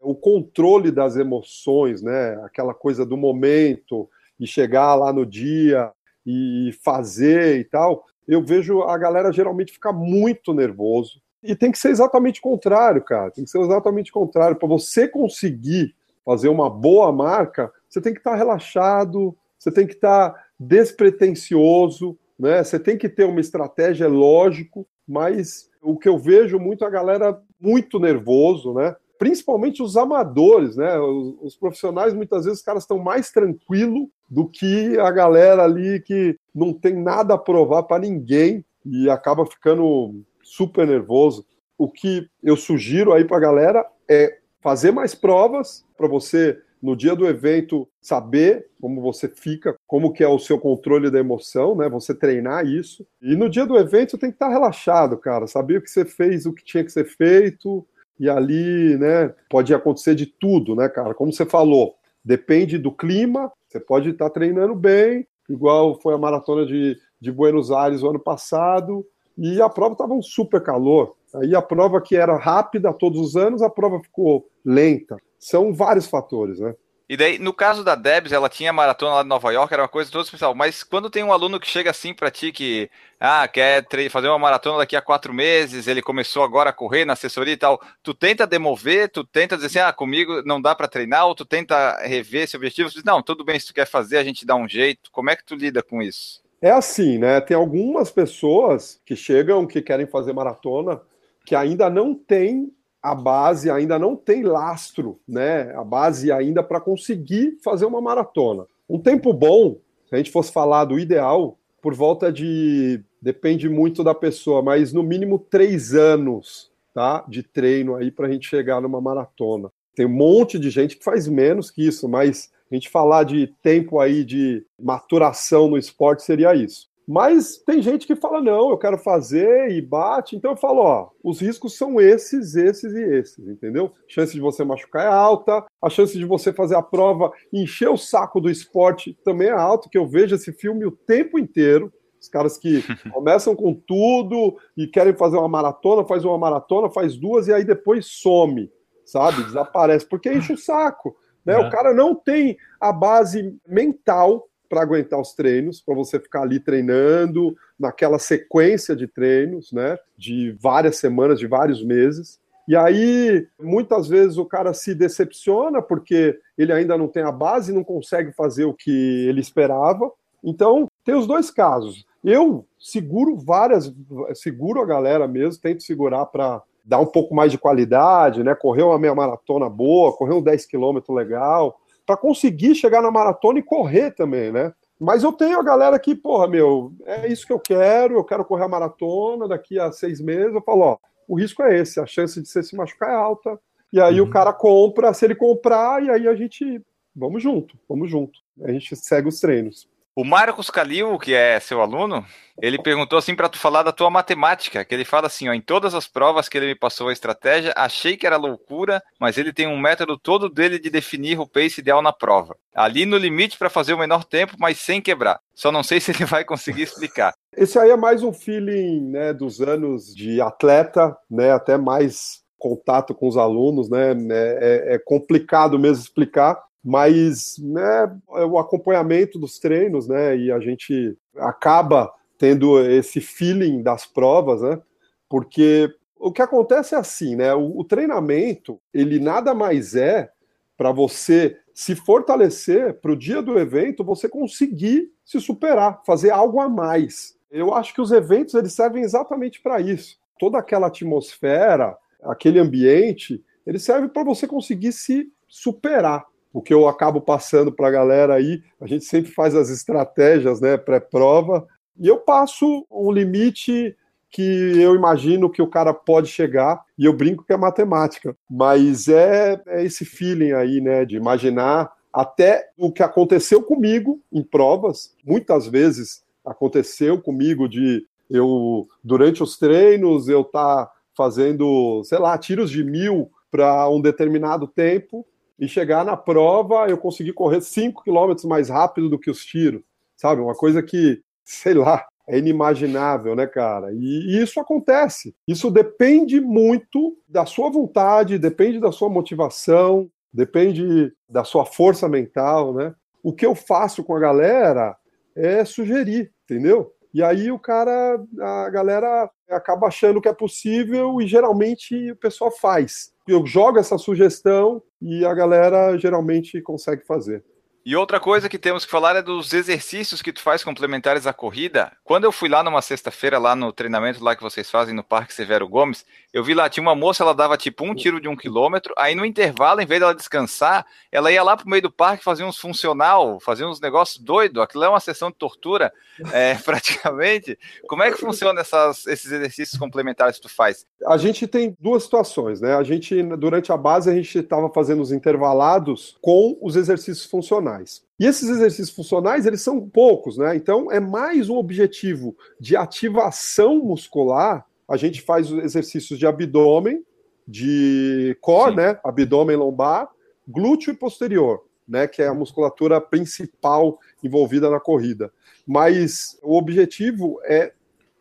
E: o controle das emoções, né? Aquela coisa do momento e chegar lá no dia e fazer e tal. Eu vejo a galera geralmente ficar muito nervoso, e tem que ser exatamente o contrário, cara. Tem que ser exatamente o contrário. Para você conseguir fazer uma boa marca, você tem que estar tá relaxado, você tem que estar tá despretensioso, né? Você tem que ter uma estratégia, é lógico, mas o que eu vejo muito a galera muito nervoso, né? Principalmente os amadores, né? Os, os profissionais muitas vezes os caras estão mais tranquilo do que a galera ali que não tem nada a provar para ninguém e acaba ficando super nervoso. O que eu sugiro aí para a galera é fazer mais provas para você no dia do evento saber como você fica, como que é o seu controle da emoção, né? Você treinar isso. E no dia do evento você tem que estar relaxado, cara, saber que você fez o que tinha que ser feito e ali, né, pode acontecer de tudo, né, cara? Como você falou, depende do clima, você pode estar treinando bem, igual foi a maratona de, de Buenos Aires o ano passado, e a prova estava um super calor. Aí a prova que era rápida todos os anos, a prova ficou lenta. São vários fatores, né?
C: E daí, no caso da Debs, ela tinha maratona lá de Nova York, era uma coisa toda especial. Mas quando tem um aluno que chega assim para ti que ah, quer fazer uma maratona daqui a quatro meses, ele começou agora a correr na assessoria e tal, tu tenta demover, tu tenta dizer assim, ah, comigo não dá para treinar, ou tu tenta rever esse objetivo, tu diz, não, tudo bem, se tu quer fazer, a gente dá um jeito. Como é que tu lida com isso?
E: É assim, né? Tem algumas pessoas que chegam, que querem fazer maratona, que ainda não tem a base, ainda não tem lastro, né? A base ainda para conseguir fazer uma maratona. Um tempo bom, se a gente fosse falar do ideal, por volta de. Depende muito da pessoa, mas no mínimo três anos tá, de treino aí para a gente chegar numa maratona. Tem um monte de gente que faz menos que isso, mas a gente falar de tempo aí de maturação no esporte seria isso. Mas tem gente que fala, não, eu quero fazer e bate. Então eu falo, ó, os riscos são esses, esses e esses, entendeu? A chance de você machucar é alta, a chance de você fazer a prova encher o saco do esporte também é alta, que eu vejo esse filme o tempo inteiro. Os caras que (laughs) começam com tudo e querem fazer uma maratona, faz uma maratona, faz duas e aí depois some, sabe? Desaparece, porque enche o saco. Né? É. O cara não tem a base mental para aguentar os treinos, para você ficar ali treinando naquela sequência de treinos, né? De várias semanas, de vários meses. E aí, muitas vezes o cara se decepciona porque ele ainda não tem a base, não consegue fazer o que ele esperava. Então, tem os dois casos. Eu seguro várias, seguro a galera mesmo, tento segurar para dar um pouco mais de qualidade, né? Correr uma meia maratona boa, correr um 10 quilômetros legal, para conseguir chegar na maratona e correr também, né? Mas eu tenho a galera que, porra, meu, é isso que eu quero, eu quero correr a maratona daqui a seis meses. Eu falo, ó, o risco é esse, a chance de você se machucar é alta. E aí uhum. o cara compra, se ele comprar, e aí a gente, vamos junto, vamos junto. A gente segue os treinos.
C: O Marcos Calil, que é seu aluno, ele perguntou assim para tu falar da tua matemática, que ele fala assim, ó, em todas as provas que ele me passou a estratégia, achei que era loucura, mas ele tem um método todo dele de definir o pace ideal na prova. Ali no limite para fazer o menor tempo, mas sem quebrar. Só não sei (laughs) se ele vai conseguir explicar.
E: Esse aí é mais um feeling, né, dos anos de atleta, né, até mais contato com os alunos, né, é, é complicado mesmo explicar, mas né, é o acompanhamento dos treinos, né, e a gente acaba tendo esse feeling das provas, né, porque o que acontece é assim, né, o, o treinamento, ele nada mais é para você se fortalecer para o dia do evento, você conseguir se superar, fazer algo a mais. Eu acho que os eventos eles servem exatamente para isso. Toda aquela atmosfera, aquele ambiente, ele serve para você conseguir se superar o que eu acabo passando para a galera aí, a gente sempre faz as estratégias, né, pré-prova, e eu passo um limite que eu imagino que o cara pode chegar, e eu brinco que é matemática, mas é, é esse feeling aí, né, de imaginar até o que aconteceu comigo em provas, muitas vezes aconteceu comigo de eu, durante os treinos, eu tá fazendo, sei lá, tiros de mil para um determinado tempo, e chegar na prova eu conseguir correr 5 km mais rápido do que os tiros, sabe? Uma coisa que, sei lá, é inimaginável, né, cara? E, e, isso acontece. Isso depende muito da sua vontade, depende da sua motivação, depende da sua força mental, né? O que eu faço com a galera é sugerir, entendeu? E aí o cara, a galera acaba achando que é possível e geralmente o pessoal faz. Eu jogo essa sugestão e a galera geralmente consegue fazer.
C: E outra coisa que temos que falar é dos exercícios que tu faz complementares à corrida. Quando eu fui lá numa sexta-feira, lá no treinamento lá que vocês fazem no Parque Severo Gomes, eu vi lá, tinha uma moça, ela dava tipo um tiro de um quilômetro, aí no intervalo, em vez dela descansar, ela ia lá pro meio do parque fazer uns funcional, fazer uns negócios doidos. Aquilo é uma sessão de tortura, é, (laughs) praticamente. Como é que funciona esses exercícios complementares que tu faz?
E: A gente tem duas situações, né? A gente, durante a base, a gente estava fazendo os intervalados com os exercícios funcionais. E esses exercícios funcionais, eles são poucos, né? Então, é mais um objetivo de ativação muscular a gente faz exercícios de abdômen, de core, Sim. né? Abdômen lombar, glúteo e posterior, né? Que é a musculatura principal envolvida na corrida. Mas o objetivo é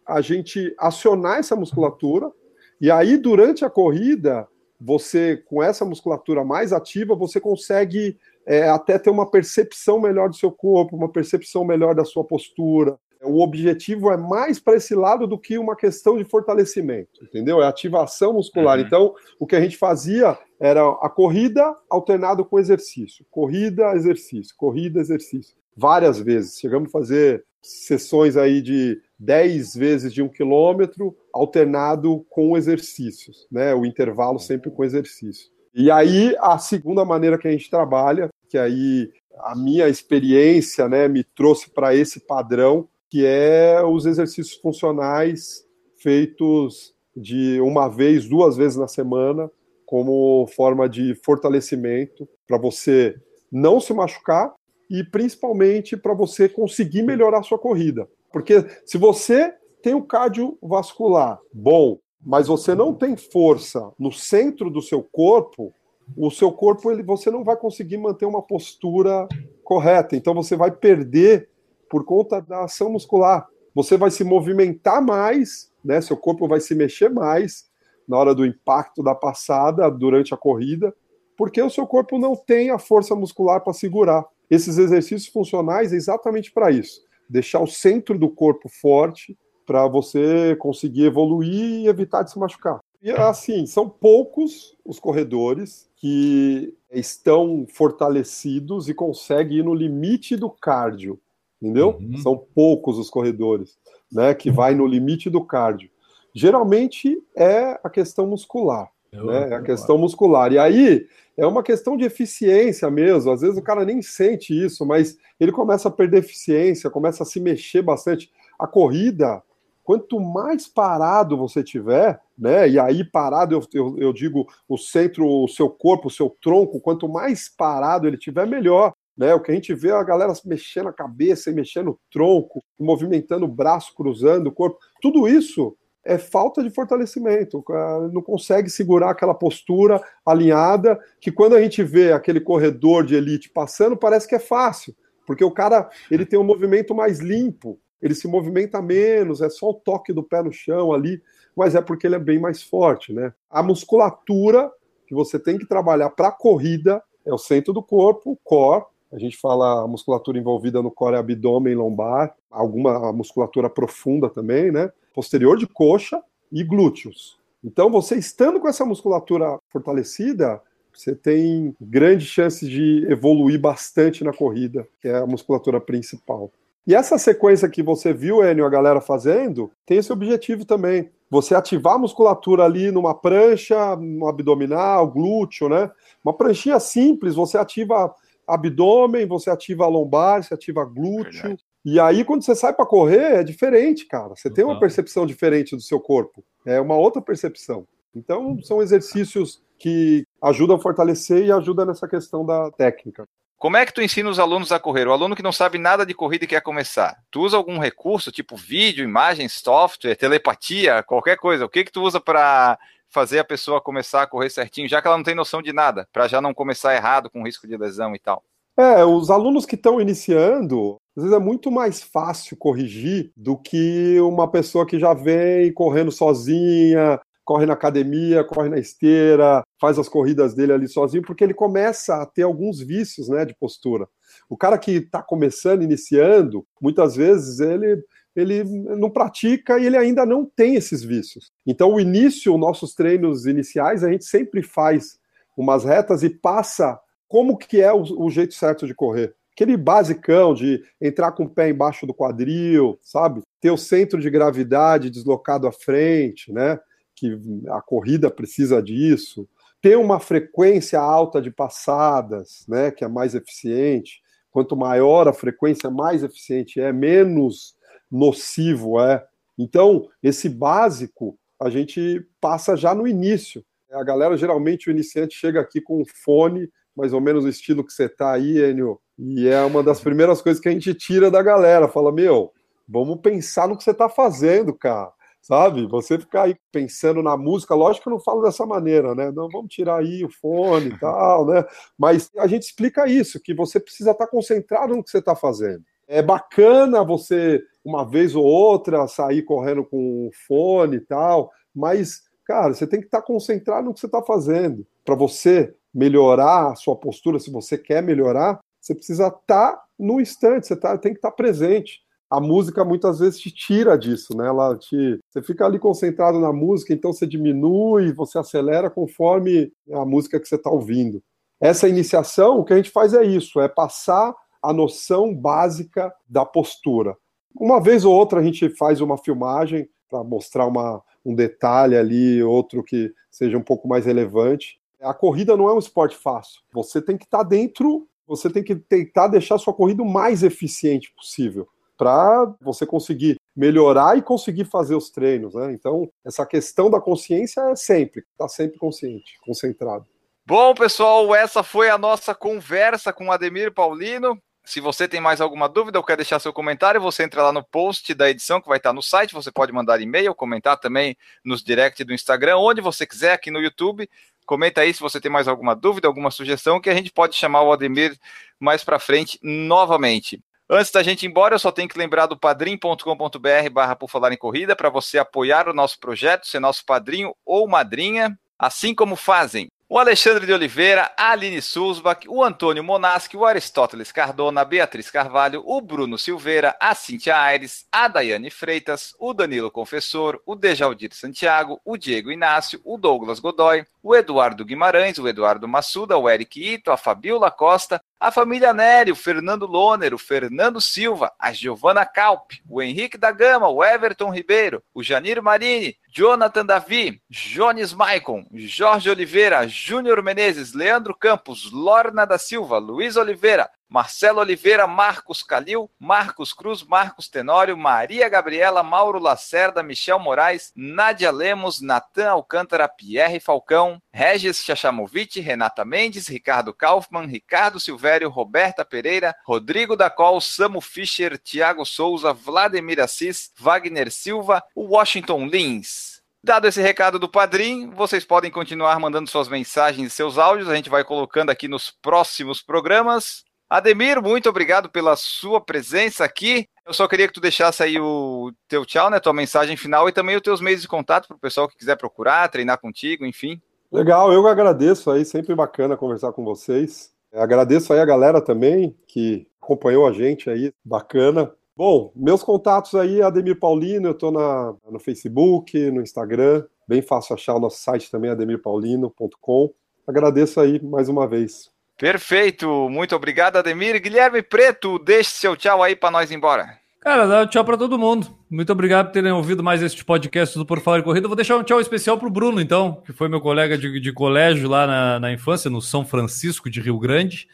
E: a gente acionar essa musculatura e aí durante a corrida você com essa musculatura mais ativa você consegue é, até ter uma percepção melhor do seu corpo, uma percepção melhor da sua postura, o objetivo é mais para esse lado do que uma questão de fortalecimento, entendeu? É ativação muscular. Uhum. Então, o que a gente fazia era a corrida alternado com exercício. Corrida, exercício, corrida, exercício. Várias vezes. Chegamos a fazer sessões aí de 10 vezes de um quilômetro, alternado com exercícios, né? O intervalo sempre com exercício. E aí, a segunda maneira que a gente trabalha, que aí a minha experiência né, me trouxe para esse padrão, que é os exercícios funcionais feitos de uma vez, duas vezes na semana, como forma de fortalecimento para você não se machucar e principalmente para você conseguir melhorar sua corrida. Porque se você tem o cardiovascular bom, mas você não tem força no centro do seu corpo, o seu corpo ele, você não vai conseguir manter uma postura correta. Então você vai perder por conta da ação muscular. Você vai se movimentar mais, né? Seu corpo vai se mexer mais na hora do impacto da passada durante a corrida, porque o seu corpo não tem a força muscular para segurar. Esses exercícios funcionais é exatamente para isso, deixar o centro do corpo forte para você conseguir evoluir e evitar de se machucar. E assim, são poucos os corredores que estão fortalecidos e conseguem ir no limite do cardio, entendeu? Uhum. São poucos os corredores, né, que vai no limite do cardio. Geralmente é a questão muscular, Eu né? É a questão muscular. E aí é uma questão de eficiência mesmo. Às vezes o cara nem sente isso, mas ele começa a perder eficiência, começa a se mexer bastante. A corrida Quanto mais parado você tiver, né? E aí parado eu, eu, eu digo o centro, o seu corpo, o seu tronco, quanto mais parado ele tiver, melhor. Né, o que a gente vê é a galera mexendo a cabeça e mexendo o tronco, movimentando o braço, cruzando o corpo. Tudo isso é falta de fortalecimento. Não consegue segurar aquela postura alinhada que quando a gente vê aquele corredor de elite passando, parece que é fácil, porque o cara ele tem um movimento mais limpo, ele se movimenta menos, é só o toque do pé no chão ali, mas é porque ele é bem mais forte, né? A musculatura que você tem que trabalhar para a corrida é o centro do corpo, o core. A gente fala a musculatura envolvida no core é abdômen lombar, alguma musculatura profunda também, né? Posterior de coxa e glúteos. Então, você estando com essa musculatura fortalecida, você tem grandes chances de evoluir bastante na corrida, que é a musculatura principal. E essa sequência que você viu, Enio, a galera fazendo, tem esse objetivo também. Você ativar a musculatura ali numa prancha, no abdominal, glúteo, né? Uma pranchinha simples, você ativa abdômen, você ativa lombar, você ativa glúteo. Verdade. E aí, quando você sai para correr, é diferente, cara. Você uhum. tem uma percepção diferente do seu corpo. É uma outra percepção. Então, são exercícios que ajudam a fortalecer e ajudam nessa questão da técnica.
C: Como é que tu ensina os alunos a correr? O aluno que não sabe nada de corrida e quer começar. Tu usa algum recurso, tipo vídeo, imagem, software, telepatia, qualquer coisa? O que que tu usa para fazer a pessoa começar a correr certinho, já que ela não tem noção de nada, para já não começar errado com risco de lesão e tal?
E: É, os alunos que estão iniciando, às vezes é muito mais fácil corrigir do que uma pessoa que já vem correndo sozinha, corre na academia, corre na esteira, faz as corridas dele ali sozinho, porque ele começa a ter alguns vícios né, de postura. O cara que está começando, iniciando, muitas vezes ele, ele não pratica e ele ainda não tem esses vícios. Então, o início, nossos treinos iniciais, a gente sempre faz umas retas e passa como que é o, o jeito certo de correr aquele basicão de entrar com o pé embaixo do quadril, sabe? Ter o centro de gravidade deslocado à frente, né? Que a corrida precisa disso, ter uma frequência alta de passadas, né, que é mais eficiente. Quanto maior a frequência, mais eficiente é, menos nocivo é. Então, esse básico a gente passa já no início. A galera, geralmente, o iniciante chega aqui com um fone, mais ou menos o estilo que você tá aí, Enio, e é uma das primeiras coisas que a gente tira da galera. Fala, meu, vamos pensar no que você tá fazendo, cara sabe? Você ficar aí pensando na música, lógico que eu não falo dessa maneira, né? Não, vamos tirar aí o fone e (laughs) tal, né? Mas a gente explica isso, que você precisa estar concentrado no que você está fazendo. É bacana você, uma vez ou outra, sair correndo com o fone e tal, mas, cara, você tem que estar concentrado no que você está fazendo. Para você melhorar a sua postura, se você quer melhorar, você precisa estar no instante, você tá, tem que estar presente a música muitas vezes te tira disso, né? Ela te, você fica ali concentrado na música, então você diminui, você acelera conforme a música que você está ouvindo. Essa iniciação, o que a gente faz é isso, é passar a noção básica da postura. Uma vez ou outra a gente faz uma filmagem para mostrar uma, um detalhe ali, outro que seja um pouco mais relevante. A corrida não é um esporte fácil. Você tem que estar tá dentro, você tem que tentar deixar a sua corrida o mais eficiente possível para você conseguir melhorar e conseguir fazer os treinos, né? Então, essa questão da consciência é sempre, tá sempre consciente, concentrado.
C: Bom, pessoal, essa foi a nossa conversa com Ademir Paulino. Se você tem mais alguma dúvida ou quer deixar seu comentário, você entra lá no post da edição que vai estar no site. Você pode mandar e-mail, comentar também nos direct do Instagram, onde você quiser, aqui no YouTube. Comenta aí se você tem mais alguma dúvida, alguma sugestão, que a gente pode chamar o Ademir mais para frente novamente. Antes da gente ir embora, eu só tenho que lembrar do padrim.com.br barra por falar em corrida para você apoiar o nosso projeto, ser nosso padrinho ou madrinha, assim como fazem o Alexandre de Oliveira, a Aline Sulzbach, o Antônio Monaschi, o Aristóteles Cardona, a Beatriz Carvalho, o Bruno Silveira, a Cintia Aires, a Daiane Freitas, o Danilo Confessor, o Dejaldir Santiago, o Diego Inácio, o Douglas Godoy, o Eduardo Guimarães, o Eduardo Massuda, o Eric Ito, a Fabiola Costa, a família Nery, o Fernando Loner, o Fernando Silva, a Giovana Calp, o Henrique da Gama, o Everton Ribeiro, o Janir Marini, Jonathan Davi, Jones Maicon, Jorge Oliveira, Júnior Menezes, Leandro Campos, Lorna da Silva, Luiz Oliveira, Marcelo Oliveira, Marcos Calil, Marcos Cruz, Marcos Tenório, Maria Gabriela, Mauro Lacerda, Michel Moraes, Nádia Lemos, Natan Alcântara, Pierre Falcão, Regis Chachamovic, Renata Mendes, Ricardo Kaufmann, Ricardo Silvério, Roberta Pereira, Rodrigo da Col, Samu Fischer, Tiago Souza, Vladimir Assis, Wagner Silva, Washington Lins. Dado esse recado do Padrim, vocês podem continuar mandando suas mensagens e seus áudios, a gente vai colocando aqui nos próximos programas. Ademir, muito obrigado pela sua presença aqui. Eu só queria que tu deixasse aí o teu tchau, né, tua mensagem final e também os teus meios de contato para o pessoal que quiser procurar, treinar contigo, enfim.
E: Legal, eu agradeço aí, sempre bacana conversar com vocês. Agradeço aí a galera também que acompanhou a gente aí, bacana. Bom, meus contatos aí, Ademir Paulino, eu estou no Facebook, no Instagram, bem fácil achar o nosso site também, ademirpaulino.com. Agradeço aí mais uma vez.
C: Perfeito, muito obrigado, Ademir. Guilherme Preto, deixe seu tchau aí para nós ir embora.
D: Cara, dá um tchau para todo mundo. Muito obrigado por terem ouvido mais este podcast do Por Falar em Corrida. Vou deixar um tchau especial para o Bruno, então, que foi meu colega de, de colégio lá na, na, infância, no São Francisco de Rio Grande.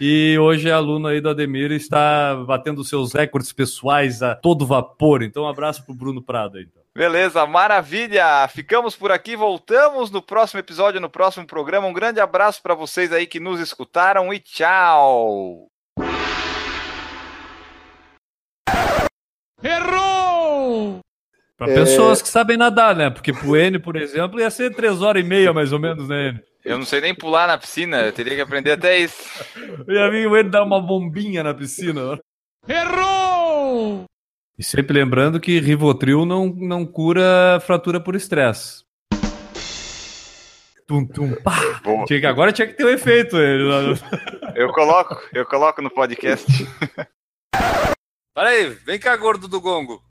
D: E hoje é aluno aí do Ademir e está batendo seus recordes pessoais a todo vapor. Então, um abraço para o Bruno Prado aí. Então.
C: Beleza, maravilha. Ficamos por aqui, voltamos no próximo episódio, no próximo programa. Um grande abraço para vocês aí que nos escutaram e tchau.
B: Errou!
D: Para é... pessoas que sabem nadar, né? Porque pro N, por exemplo, ia ser três horas e meia mais ou menos, né, N?
C: Eu não sei nem pular na piscina, eu teria que aprender até isso.
D: Eu ia vir o N dar uma bombinha na piscina.
B: Errou!
D: E sempre lembrando que Rivotril não, não cura fratura por estresse. Tum, tum, pá. Tinha que, agora tinha que ter um efeito.
C: Eu coloco, eu coloco no podcast.
D: Peraí, vem cá, gordo do gongo.